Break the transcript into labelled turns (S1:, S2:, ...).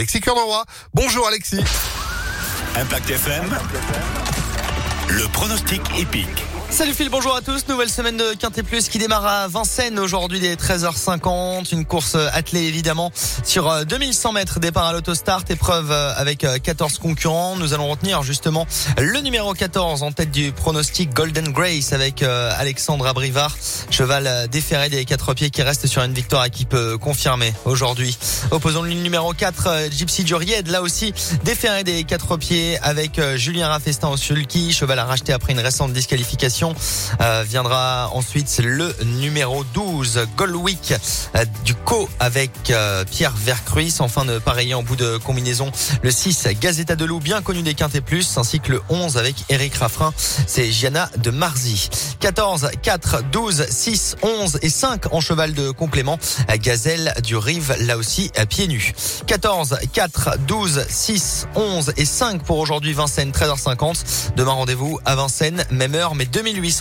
S1: Alexis Cœur Bonjour Alexis.
S2: Impact FM. Le pronostic épique.
S3: Salut Phil, bonjour à tous. Nouvelle semaine de Quintet Plus qui démarre à Vincennes aujourd'hui dès 13h50. Une course attelée évidemment sur 2100 euh, mètres départ à l'autostart. Épreuve euh, avec 14 euh, concurrents. Nous allons retenir justement le numéro 14 en tête du pronostic Golden Grace avec Alexandre Abrivard. Cheval déféré des quatre pieds qui reste sur une victoire équipe confirmée aujourd'hui. Opposons le numéro 4 Gypsy Duried. Là aussi déféré des quatre pieds avec Julien Raffestin au sulky. Cheval a racheté après une récente disqualification euh, viendra ensuite le numéro 12, Goldwick euh, du Co avec euh, Pierre Vercruis. Enfin de pareil en bout de combinaison, le 6, Gazeta de Loup, bien connu des Quintet Plus, ainsi que le 11 avec Eric Raffrin. C'est Gianna de Marzy. 14, 4, 12, 6, 11 et 5 en cheval de complément. Gazelle du Rive, là aussi à pieds nus. 14, 4, 12, 6, 11 et 5 pour aujourd'hui Vincennes, 13h50. Demain rendez-vous à Vincennes, même heure, mais 2000 1800